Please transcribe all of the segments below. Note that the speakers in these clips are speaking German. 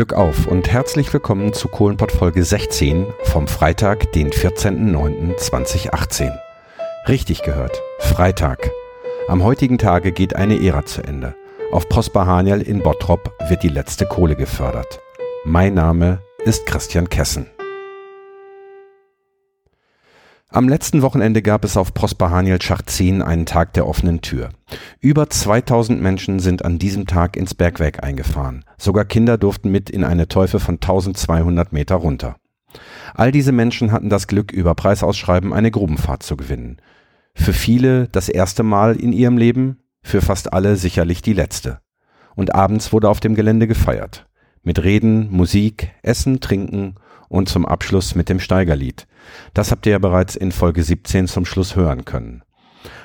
Glück auf und herzlich willkommen zu Kohlenpott Folge 16 vom Freitag, den 14.09.2018. Richtig gehört, Freitag. Am heutigen Tage geht eine Ära zu Ende. Auf Prosper Haniel in Bottrop wird die letzte Kohle gefördert. Mein Name ist Christian Kessen. Am letzten Wochenende gab es auf Prosper Haniel Schacht 10 einen Tag der offenen Tür. Über 2000 Menschen sind an diesem Tag ins Bergwerk eingefahren. Sogar Kinder durften mit in eine Teufel von 1200 Meter runter. All diese Menschen hatten das Glück, über Preisausschreiben eine Grubenfahrt zu gewinnen. Für viele das erste Mal in ihrem Leben, für fast alle sicherlich die letzte. Und abends wurde auf dem Gelände gefeiert. Mit Reden, Musik, Essen, Trinken und zum Abschluss mit dem Steigerlied. Das habt ihr ja bereits in Folge 17 zum Schluss hören können.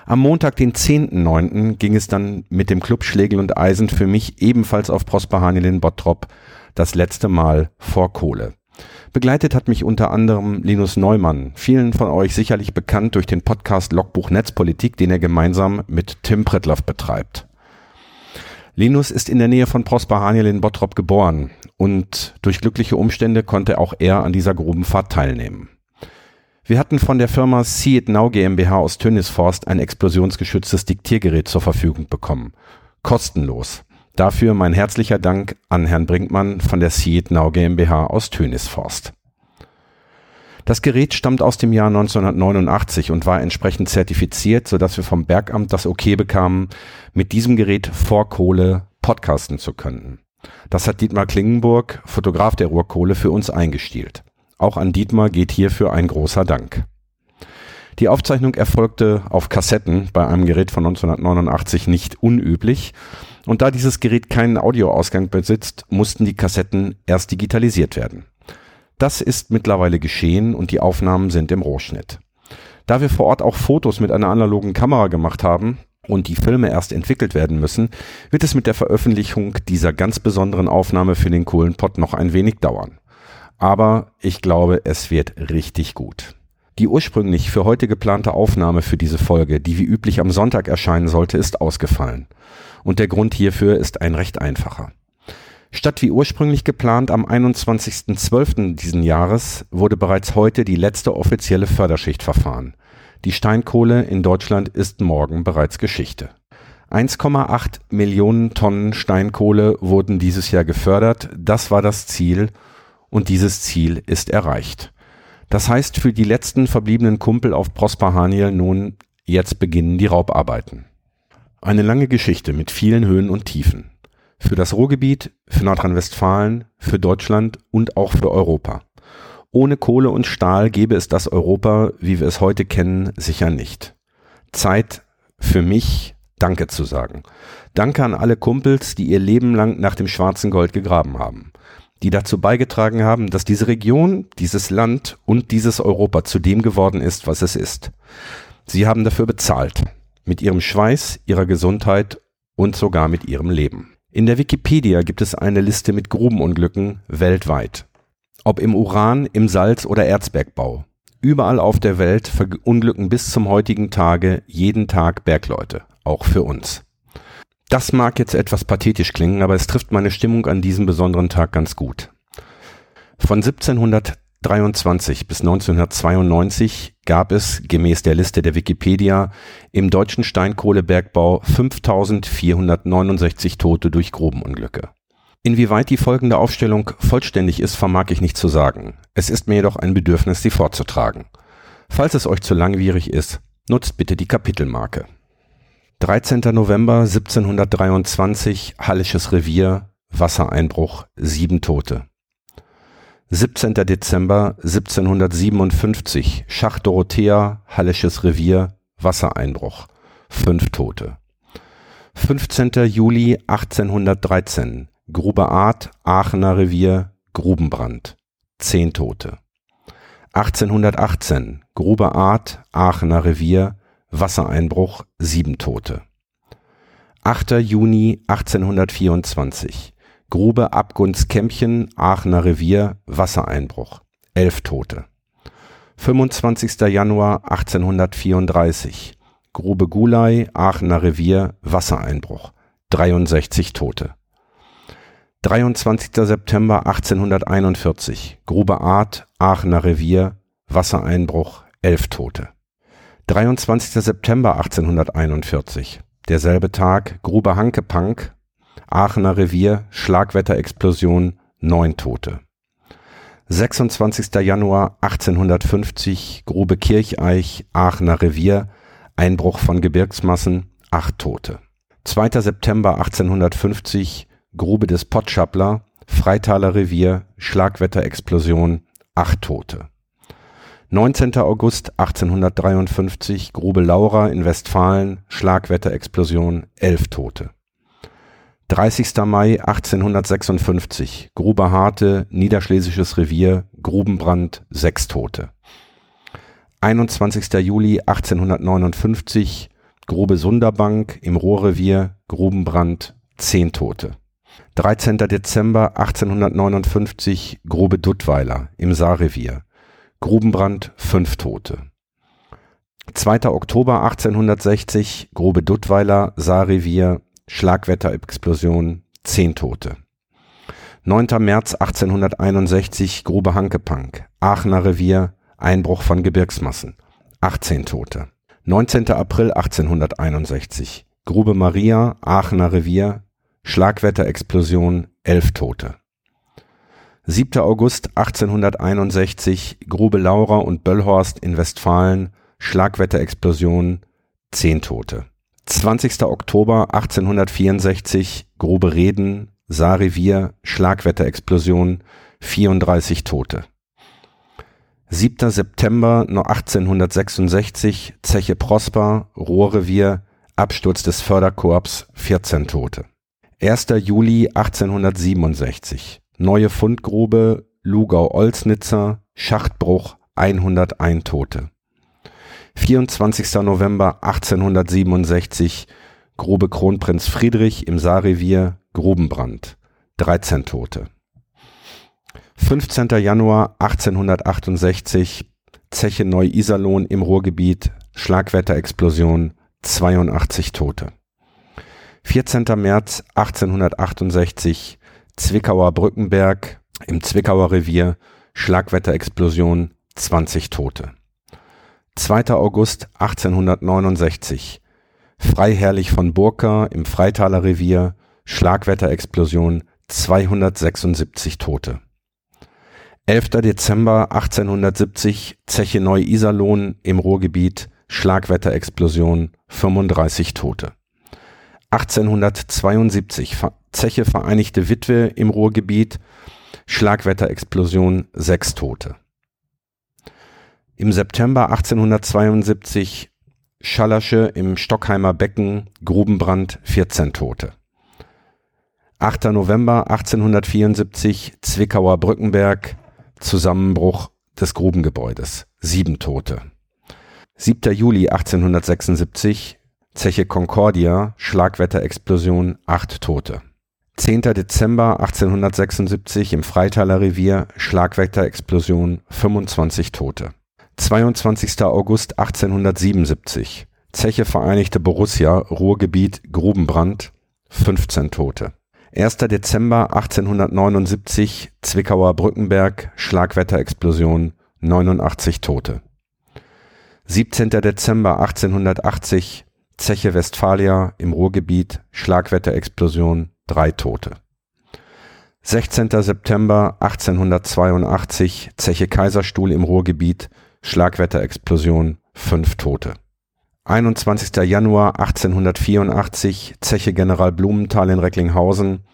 Am Montag, den 10.9., ging es dann mit dem Club Schlegel und Eisen für mich ebenfalls auf Prosper Hanel in Bottrop das letzte Mal vor Kohle. Begleitet hat mich unter anderem Linus Neumann, vielen von euch sicherlich bekannt durch den Podcast Logbuch Netzpolitik, den er gemeinsam mit Tim Prittloff betreibt. Linus ist in der Nähe von Prosper Haniel in Bottrop geboren und durch glückliche Umstände konnte auch er an dieser Grubenfahrt teilnehmen. Wir hatten von der Firma See It Now GmbH aus Tönisforst ein explosionsgeschütztes Diktiergerät zur Verfügung bekommen. Kostenlos. Dafür mein herzlicher Dank an Herrn Brinkmann von der See It Now GmbH aus Tönisforst. Das Gerät stammt aus dem Jahr 1989 und war entsprechend zertifiziert, sodass wir vom Bergamt das Okay bekamen, mit diesem Gerät vor Kohle podcasten zu können. Das hat Dietmar Klingenburg, Fotograf der Ruhrkohle, für uns eingestielt. Auch an Dietmar geht hierfür ein großer Dank. Die Aufzeichnung erfolgte auf Kassetten bei einem Gerät von 1989 nicht unüblich. Und da dieses Gerät keinen Audioausgang besitzt, mussten die Kassetten erst digitalisiert werden. Das ist mittlerweile geschehen und die Aufnahmen sind im Rohschnitt. Da wir vor Ort auch Fotos mit einer analogen Kamera gemacht haben und die Filme erst entwickelt werden müssen, wird es mit der Veröffentlichung dieser ganz besonderen Aufnahme für den Kohlenpott noch ein wenig dauern. Aber ich glaube, es wird richtig gut. Die ursprünglich für heute geplante Aufnahme für diese Folge, die wie üblich am Sonntag erscheinen sollte, ist ausgefallen. Und der Grund hierfür ist ein recht einfacher. Statt wie ursprünglich geplant am 21.12. diesen Jahres wurde bereits heute die letzte offizielle Förderschicht verfahren. Die Steinkohle in Deutschland ist morgen bereits Geschichte. 1,8 Millionen Tonnen Steinkohle wurden dieses Jahr gefördert. Das war das Ziel und dieses Ziel ist erreicht. Das heißt für die letzten verbliebenen Kumpel auf Prosper Haniel nun, jetzt beginnen die Raubarbeiten. Eine lange Geschichte mit vielen Höhen und Tiefen. Für das Ruhrgebiet, für Nordrhein-Westfalen, für Deutschland und auch für Europa. Ohne Kohle und Stahl gäbe es das Europa, wie wir es heute kennen, sicher nicht. Zeit für mich, Danke zu sagen. Danke an alle Kumpels, die ihr Leben lang nach dem schwarzen Gold gegraben haben die dazu beigetragen haben, dass diese Region, dieses Land und dieses Europa zu dem geworden ist, was es ist. Sie haben dafür bezahlt. Mit ihrem Schweiß, ihrer Gesundheit und sogar mit ihrem Leben. In der Wikipedia gibt es eine Liste mit Grubenunglücken weltweit. Ob im Uran, im Salz- oder Erzbergbau. Überall auf der Welt verunglücken bis zum heutigen Tage jeden Tag Bergleute, auch für uns. Das mag jetzt etwas pathetisch klingen, aber es trifft meine Stimmung an diesem besonderen Tag ganz gut. Von 1723 bis 1992 gab es, gemäß der Liste der Wikipedia, im deutschen Steinkohlebergbau 5469 Tote durch Grubenunglücke. Inwieweit die folgende Aufstellung vollständig ist, vermag ich nicht zu sagen. Es ist mir jedoch ein Bedürfnis, sie vorzutragen. Falls es euch zu langwierig ist, nutzt bitte die Kapitelmarke. 13. November 1723 Hallisches Revier, Wassereinbruch, sieben Tote. 17. Dezember 1757 Schacht Dorothea, Hallisches Revier, Wassereinbruch, fünf Tote. 15. Juli 1813 Grube Art, Aachener Revier, Grubenbrand, zehn Tote. 1818 Grube Art, Aachener Revier, Wassereinbruch, sieben Tote. 8. Juni 1824. Grube Abgundskämpchen, Aachener Revier, Wassereinbruch, elf Tote. 25. Januar 1834. Grube Gulai, Aachener Revier, Wassereinbruch, 63 Tote. 23. September 1841, Grube Art, Aachener Revier, Wassereinbruch, elf Tote. 23. September 1841, derselbe Tag, Grube Hankepank, Aachener Revier, Schlagwetterexplosion, neun Tote. 26. Januar 1850, Grube Kircheich, Aachener Revier, Einbruch von Gebirgsmassen, acht Tote. 2. September 1850, Grube des Pottschappler, Freitaler Revier, Schlagwetterexplosion, acht Tote. 19. August 1853, Grube Laura in Westfalen, Schlagwetterexplosion, elf Tote. 30. Mai 1856, Grube Harte, Niederschlesisches Revier, Grubenbrand, sechs Tote. 21. Juli 1859, Grube Sunderbank im Ruhrrevier, Grubenbrand, zehn Tote. 13. Dezember 1859, Grube Duttweiler im Saarrevier, Grubenbrand, fünf Tote. 2. Oktober 1860, Grube Duttweiler, Saarrevier, Schlagwetterexplosion, zehn Tote. 9. März 1861, Grube Hankepank, Aachener Revier, Einbruch von Gebirgsmassen, 18 Tote. 19. April 1861. Grube Maria, Aachener Revier, Schlagwetterexplosion, elf Tote. 7. August 1861, Grube Laura und Böllhorst in Westfalen, Schlagwetterexplosion, zehn Tote. 20. Oktober 1864, Grube Reden, Saarrevier, Schlagwetterexplosion, 34 Tote. 7. September 1866, Zeche Prosper, Rohrrevier, Absturz des Förderkorps, 14 Tote. 1. Juli 1867, neue Fundgrube, Lugau-Olsnitzer, Schachtbruch, 101 Tote. 24. November 1867, Grube Kronprinz Friedrich im Saarrevier, Grubenbrand, 13 Tote. 15. Januar 1868, Zeche Neu-Iserlohn im Ruhrgebiet, Schlagwetterexplosion, 82 Tote. 14. März 1868, Zwickauer Brückenberg im Zwickauer Revier, Schlagwetterexplosion, 20 Tote. 2. August 1869, Freiherrlich von Burka im Freitaler Revier, Schlagwetterexplosion, 276 Tote. 11. Dezember 1870 Zeche Neu-Iserlohn im Ruhrgebiet Schlagwetterexplosion 35 Tote. 1872 Zeche Vereinigte Witwe im Ruhrgebiet Schlagwetterexplosion 6 Tote. Im September 1872 Schallersche im Stockheimer Becken Grubenbrand 14 Tote. 8. November 1874 Zwickauer Brückenberg Zusammenbruch des Grubengebäudes. Sieben Tote. 7. Juli 1876 Zeche Concordia, Schlagwetterexplosion, acht Tote. 10. Dezember 1876 im Freitaler Revier, Schlagwetterexplosion, 25 Tote. 22. August 1877 Zeche Vereinigte Borussia, Ruhrgebiet, Grubenbrand, 15 Tote. 1. Dezember 1879 Zwickauer Brückenberg Schlagwetterexplosion 89 Tote. 17. Dezember 1880 Zeche Westfalia im Ruhrgebiet Schlagwetterexplosion 3 Tote. 16. September 1882 Zeche Kaiserstuhl im Ruhrgebiet Schlagwetterexplosion 5 Tote. 21. Januar 1884 Zeche General Blumenthal in Recklinghausen,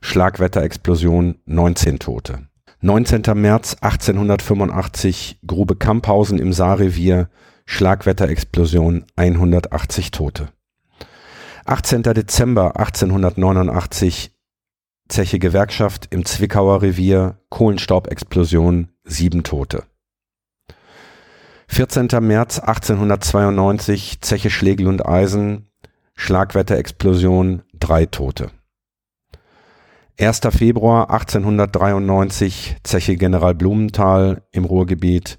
Schlagwetterexplosion 19 Tote. 19. März 1885 Grube Kamphausen im Saarrevier, Schlagwetterexplosion 180 Tote. 18. Dezember 1889 Zeche Gewerkschaft im Zwickauer Revier, Kohlenstaubexplosion 7 Tote. 14. März 1892 Zeche Schlegel und Eisen, Schlagwetterexplosion, drei Tote. 1. Februar 1893 Zeche General Blumenthal im Ruhrgebiet,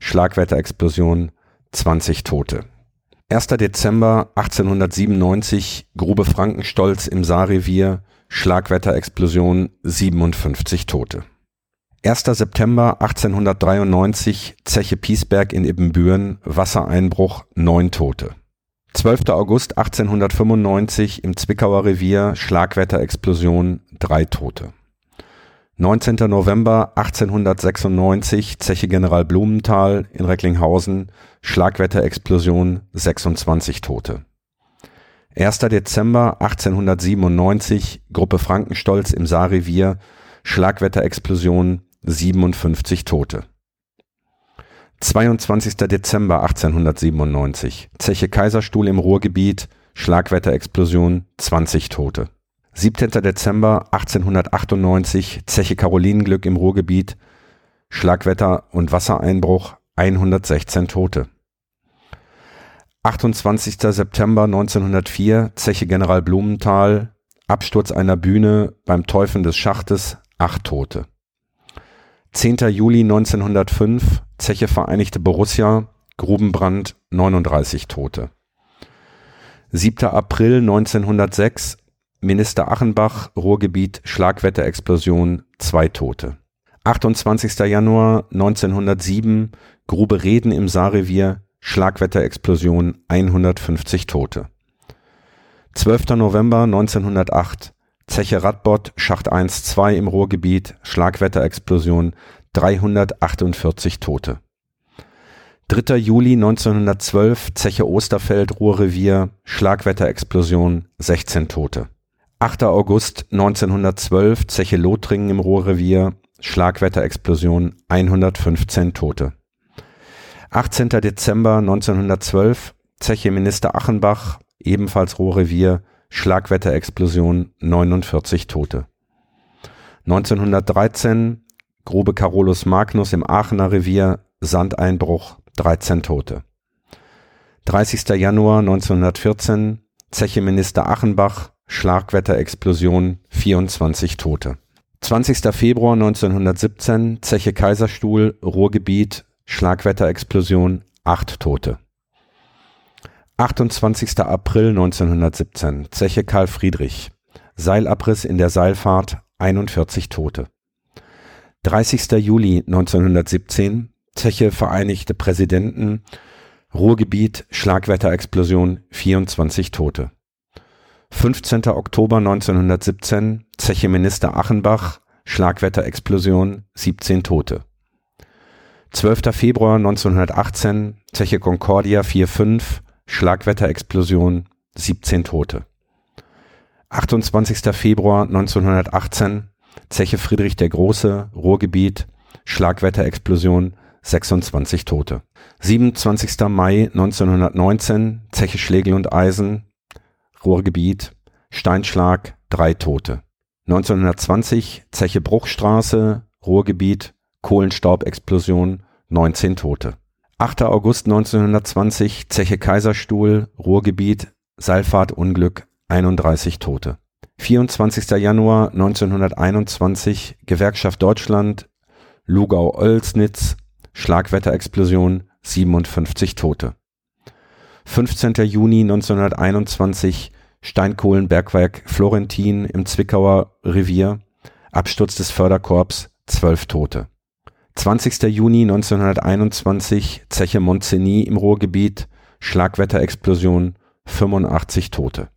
Schlagwetterexplosion, 20 Tote. 1. Dezember 1897 Grube Frankenstolz im Saarrevier, Schlagwetterexplosion 57 Tote. 1. September 1893 Zeche Piesberg in Ibbenbüren Wassereinbruch 9 Tote. 12. August 1895 im Zwickauer Revier Schlagwetterexplosion 3 Tote. 19. November 1896 Zeche General Blumenthal in Recklinghausen Schlagwetterexplosion 26 Tote. 1. Dezember 1897 Gruppe Frankenstolz im Saarrevier Schlagwetterexplosion 57 Tote. 22. Dezember 1897 Zeche Kaiserstuhl im Ruhrgebiet Schlagwetterexplosion 20 Tote. 17. Dezember 1898 Zeche Karolinenglück im Ruhrgebiet Schlagwetter und Wassereinbruch 116 Tote. 28. September 1904 Zeche General Blumenthal Absturz einer Bühne beim Teufeln des Schachtes, acht Tote. 10. Juli 1905 Zeche Vereinigte Borussia Grubenbrand, 39 Tote. 7. April 1906 Minister Achenbach Ruhrgebiet Schlagwetterexplosion, zwei Tote. 28. Januar 1907 Grube Reden im Saarrevier Schlagwetterexplosion 150 Tote. 12. November 1908 Zeche Radbott Schacht 1-2 im Ruhrgebiet Schlagwetterexplosion 348 Tote. 3. Juli 1912 Zeche Osterfeld Ruhrrevier Schlagwetterexplosion 16 Tote. 8. August 1912 Zeche Lothringen im Ruhrrevier Schlagwetterexplosion 115 Tote. 18. Dezember 1912 Zeche Minister Achenbach, ebenfalls Ruhrrevier, Schlagwetterexplosion 49 Tote. 1913 Grube Carolus Magnus im Aachener Revier, Sandeinbruch 13 Tote. 30. Januar 1914 Zeche Minister Achenbach, Schlagwetterexplosion 24 Tote. 20. Februar 1917 Zeche Kaiserstuhl, Ruhrgebiet, Schlagwetterexplosion, acht Tote. 28. April 1917, Zeche Karl Friedrich, Seilabriss in der Seilfahrt, 41 Tote. 30. Juli 1917, Zeche Vereinigte Präsidenten, Ruhrgebiet, Schlagwetterexplosion, 24 Tote. 15. Oktober 1917, Zeche Minister Achenbach, Schlagwetterexplosion, 17 Tote. 12. Februar 1918, Zeche Concordia 4-5, Schlagwetterexplosion, 17 Tote. 28. Februar 1918, Zeche Friedrich der Große, Ruhrgebiet, Schlagwetterexplosion, 26 Tote. 27. Mai 1919, Zeche Schlegel und Eisen, Ruhrgebiet, Steinschlag, 3 Tote. 1920, Zeche Bruchstraße, Ruhrgebiet, Kohlenstaubexplosion, 19 Tote. 8. August 1920, Zeche Kaiserstuhl, Ruhrgebiet, Seilfahrtunglück, 31 Tote. 24. Januar 1921, Gewerkschaft Deutschland, Lugau-Oelsnitz, Schlagwetterexplosion, 57 Tote. 15. Juni 1921, Steinkohlenbergwerk Florentin im Zwickauer Revier, Absturz des Förderkorps, 12 Tote. 20. Juni 1921 Zeche Montseny im Ruhrgebiet, Schlagwetterexplosion, 85 Tote.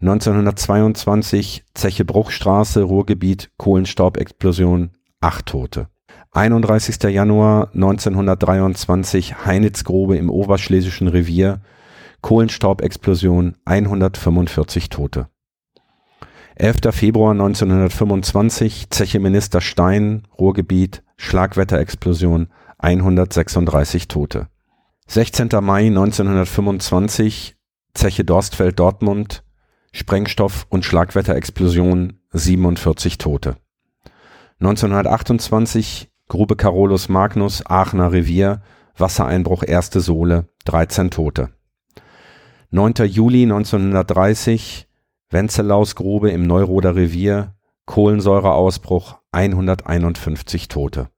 1922 Zeche Bruchstraße, Ruhrgebiet, Kohlenstaubexplosion, 8 Tote. 31. Januar 1923 Heinitzgrube im Oberschlesischen Revier, Kohlenstaubexplosion, 145 Tote. 11. Februar 1925 Zeche Minister Stein, Ruhrgebiet, Schlagwetterexplosion, 136 Tote. 16. Mai 1925 Zeche Dorstfeld Dortmund, Sprengstoff- und Schlagwetterexplosion, 47 Tote. 1928 Grube Carolus Magnus, Aachener Revier, Wassereinbruch erste Sohle, 13 Tote. 9. Juli 1930 Wenzelausgrube im Neuroder Revier, Kohlensäureausbruch, 151 Tote.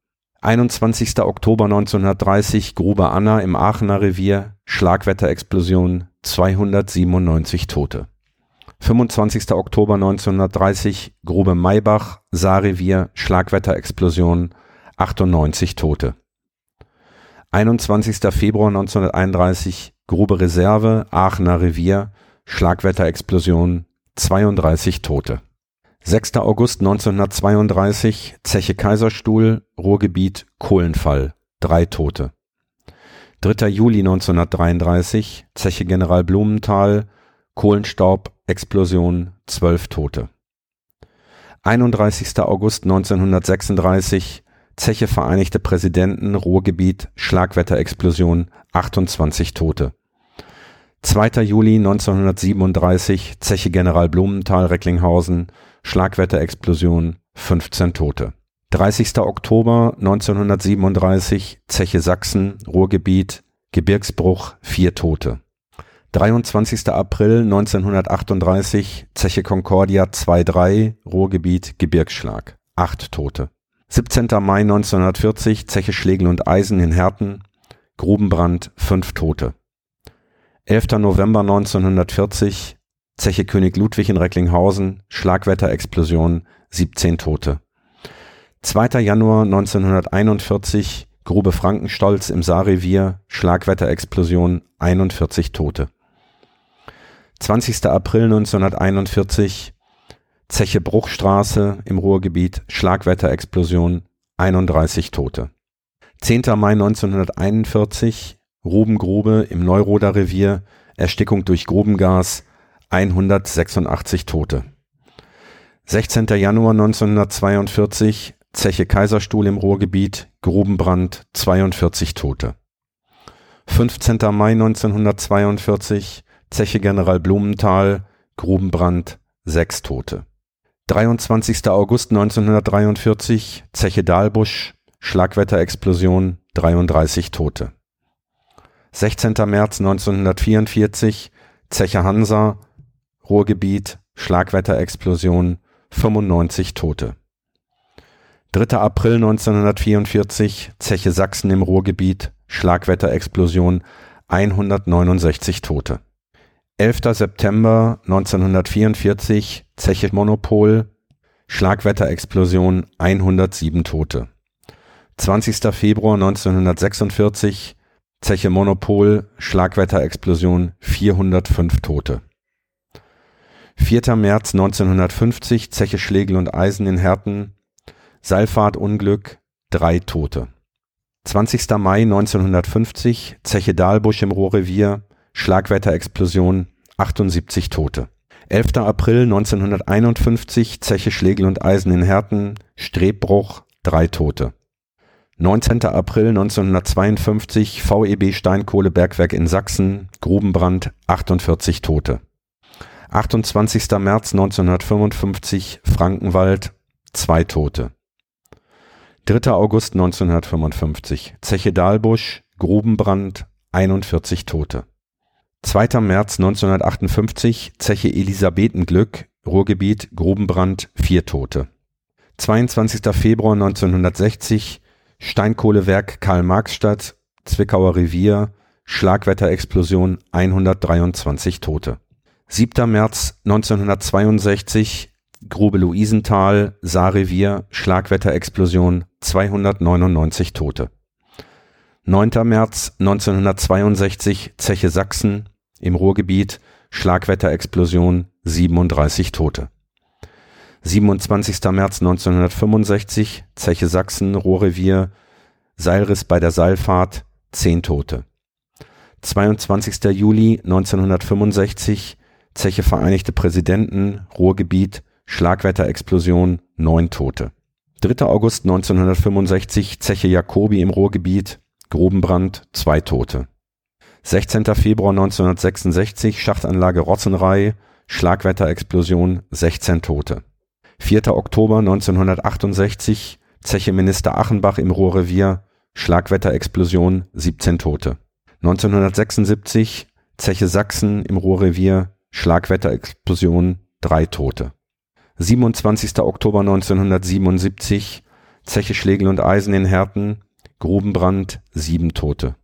21. Oktober 1930 Grube Anna im Aachener Revier, Schlagwetterexplosion, 297 Tote. 25. Oktober 1930 Grube Maybach, Saarrevier, Schlagwetterexplosion, 98 Tote. 21. Februar 1931 Grube Reserve, Aachener Revier, Schlagwetterexplosion, 32 Tote. 6. August 1932 Zeche Kaiserstuhl, Ruhrgebiet, Kohlenfall, 3 Tote. 3. Juli 1933 Zeche General Blumenthal, Kohlenstaub, Explosion, 12 Tote. 31. August 1936 Zeche Vereinigte Präsidenten, Ruhrgebiet, Schlagwetterexplosion, 28 Tote. 2. Juli 1937 Zeche General Blumenthal, Recklinghausen, Schlagwetterexplosion, 15 Tote. 30. Oktober 1937 Zeche Sachsen, Ruhrgebiet, Gebirgsbruch, 4 Tote. 23. April 1938 Zeche Concordia 2-3, Ruhrgebiet, Gebirgsschlag, 8 Tote. 17. Mai 1940 Zeche Schlegel und Eisen in Herten, Grubenbrand, 5 Tote. 11. November 1940 Zeche König Ludwig in Recklinghausen, Schlagwetterexplosion, 17 Tote. 2. Januar 1941 Grube Frankenstolz im Saarrevier, Schlagwetterexplosion, 41 Tote. 20. April 1941 Zeche Bruchstraße im Ruhrgebiet, Schlagwetterexplosion, 31 Tote. 10. Mai 1941, Rubengrube im Neuroder Revier, Erstickung durch Grubengas, 186 Tote. 16. Januar 1942, Zeche Kaiserstuhl im Ruhrgebiet, Grubenbrand, 42 Tote. 15. Mai 1942, Zeche General Blumenthal, Grubenbrand, 6 Tote. 23. August 1943, Zeche Dahlbusch, Schlagwetterexplosion, 33 Tote. 16. März 1944, Zeche Hansa, Ruhrgebiet, Schlagwetterexplosion, 95 Tote. 3. April 1944, Zeche Sachsen im Ruhrgebiet, Schlagwetterexplosion, 169 Tote. 11. September 1944, Zeche Monopol, Schlagwetterexplosion, 107 Tote. 20. Februar 1946, Zeche Monopol, Schlagwetterexplosion, 405 Tote. 4. März 1950, Zeche Schlegel und Eisen in Herten, Seilfahrtunglück, 3 Tote. 20. Mai 1950, Zeche Dahlbusch im Ruhrrevier, Schlagwetterexplosion, 78 Tote. 11. April 1951, Zeche Schlegel und Eisen in Herten, Strebbruch, 3 Tote. 19. April 1952, VEB Steinkohlebergwerk in Sachsen, Grubenbrand, 48 Tote. 28. März 1955, Frankenwald, 2 Tote. 3. August 1955, Zeche Dahlbusch, Grubenbrand, 41 Tote. 2. März 1958, Zeche Elisabethenglück, Ruhrgebiet, Grubenbrand, vier Tote. 22. Februar 1960, Steinkohlewerk Karl-Marx-Stadt, Zwickauer Revier, Schlagwetterexplosion, 123 Tote. 7. März 1962, Grube Luisenthal, Saarrevier, Schlagwetterexplosion, 299 Tote. 9. März 1962 Zeche Sachsen im Ruhrgebiet Schlagwetterexplosion 37 Tote. 27. März 1965 Zeche Sachsen Ruhrrevier Seilriss bei der Seilfahrt 10 Tote. 22. Juli 1965 Zeche Vereinigte Präsidenten Ruhrgebiet Schlagwetterexplosion 9 Tote. 3. August 1965 Zeche Jacobi im Ruhrgebiet Grubenbrand, zwei Tote. 16. Februar 1966, Schachtanlage Rotzenrei, Schlagwetterexplosion, 16 Tote. 4. Oktober 1968, Zeche Minister Achenbach im Ruhrrevier, Schlagwetterexplosion, 17 Tote. 1976, Zeche Sachsen im Ruhrrevier, Schlagwetterexplosion, 3 Tote. 27. Oktober 1977, Zeche Schlegel und Eisen in Herten, Grubenbrand, sieben Tote.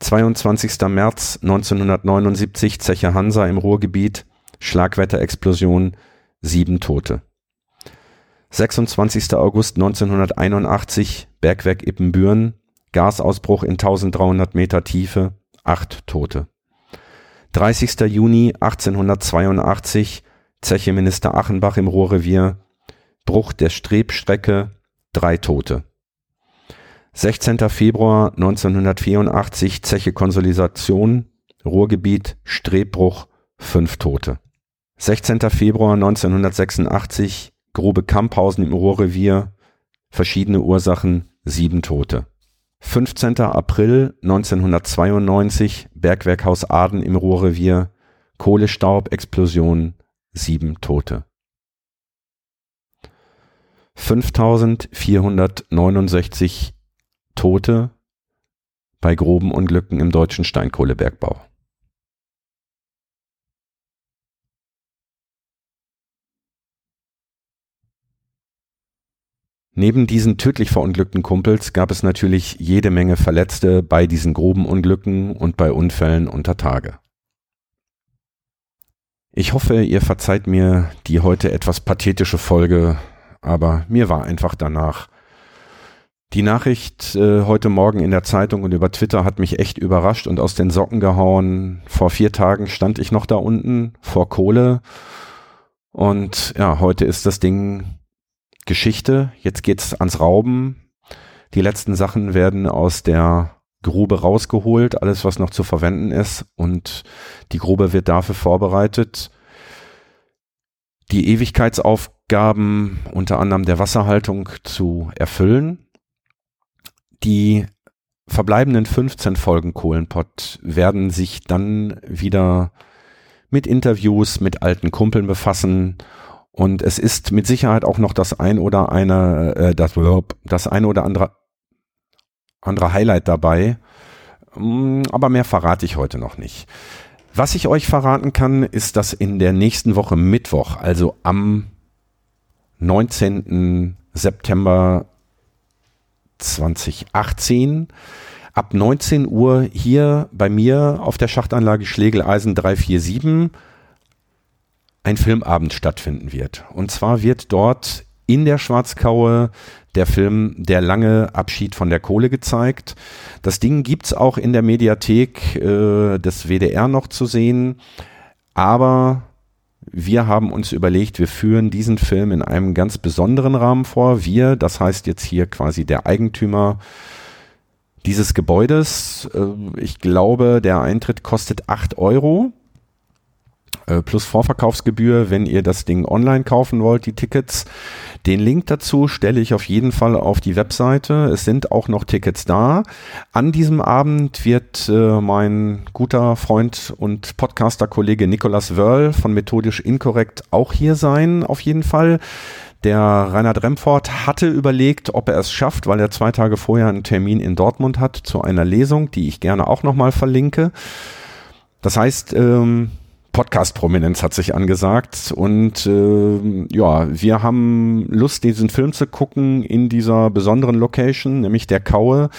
22. März 1979 Zeche Hansa im Ruhrgebiet, Schlagwetterexplosion, sieben Tote. 26. August 1981, Bergwerk Ippenbüren, Gasausbruch in 1300 Meter Tiefe, acht Tote. 30. Juni 1882, Zeche Minister Achenbach im Ruhrrevier, Bruch der Strebstrecke, drei Tote. 16. Februar 1984, Zeche Konsolidation, Ruhrgebiet, Strebbruch, fünf Tote. 16. Februar 1986, Grube Kamphausen im Ruhrrevier, verschiedene Ursachen, sieben Tote. 15. April 1992, Bergwerkhaus Aden im Ruhrrevier, Kohlestaub-Explosion, sieben Tote. 5469 Tote bei groben Unglücken im deutschen Steinkohlebergbau. Neben diesen tödlich verunglückten Kumpels gab es natürlich jede Menge Verletzte bei diesen groben Unglücken und bei Unfällen unter Tage. Ich hoffe, ihr verzeiht mir die heute etwas pathetische Folge, aber mir war einfach danach. Die Nachricht äh, heute Morgen in der Zeitung und über Twitter hat mich echt überrascht und aus den Socken gehauen. Vor vier Tagen stand ich noch da unten vor Kohle und ja, heute ist das Ding Geschichte. Jetzt geht's ans Rauben. Die letzten Sachen werden aus der Grube rausgeholt, alles was noch zu verwenden ist und die Grube wird dafür vorbereitet, die Ewigkeitsaufgaben unter anderem der Wasserhaltung zu erfüllen. Die verbleibenden 15 Folgen Kohlenpott werden sich dann wieder mit Interviews mit alten Kumpeln befassen und es ist mit Sicherheit auch noch das ein oder eine, äh, das, das ein oder andere, andere Highlight dabei. Mm, aber mehr verrate ich heute noch nicht. Was ich euch verraten kann, ist, dass in der nächsten Woche Mittwoch, also am 19. September 2018, ab 19 Uhr hier bei mir auf der Schachtanlage Schlegeleisen 347 ein Filmabend stattfinden wird. Und zwar wird dort in der Schwarzkaue der Film Der lange Abschied von der Kohle gezeigt. Das Ding gibt's auch in der Mediathek äh, des WDR noch zu sehen. Aber wir haben uns überlegt, wir führen diesen Film in einem ganz besonderen Rahmen vor. Wir, das heißt jetzt hier quasi der Eigentümer dieses Gebäudes. Äh, ich glaube, der Eintritt kostet acht Euro. Äh, plus Vorverkaufsgebühr, wenn ihr das Ding online kaufen wollt, die Tickets. Den Link dazu stelle ich auf jeden Fall auf die Webseite. Es sind auch noch Tickets da. An diesem Abend wird äh, mein guter Freund und Podcaster-Kollege Nicolas Wörl von Methodisch Inkorrekt auch hier sein, auf jeden Fall. Der Reinhard Remford hatte überlegt, ob er es schafft, weil er zwei Tage vorher einen Termin in Dortmund hat zu einer Lesung, die ich gerne auch nochmal verlinke. Das heißt, ähm, Podcast-Prominenz hat sich angesagt. Und äh, ja, wir haben Lust, diesen Film zu gucken in dieser besonderen Location, nämlich der Kaue,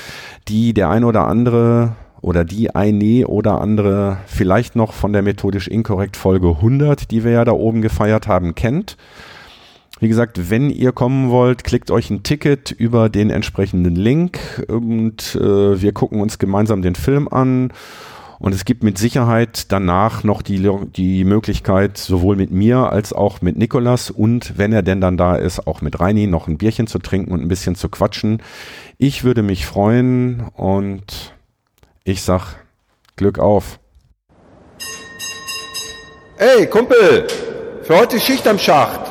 die der ein oder andere oder die eine oder andere vielleicht noch von der methodisch inkorrekt Folge 100, die wir ja da oben gefeiert haben, kennt. Wie gesagt, wenn ihr kommen wollt, klickt euch ein Ticket über den entsprechenden Link. Und äh, wir gucken uns gemeinsam den Film an und es gibt mit Sicherheit danach noch die, die Möglichkeit, sowohl mit mir als auch mit Nikolas und wenn er denn dann da ist, auch mit Reini noch ein Bierchen zu trinken und ein bisschen zu quatschen. Ich würde mich freuen und ich sag Glück auf. Ey, Kumpel, für heute Schicht am Schacht.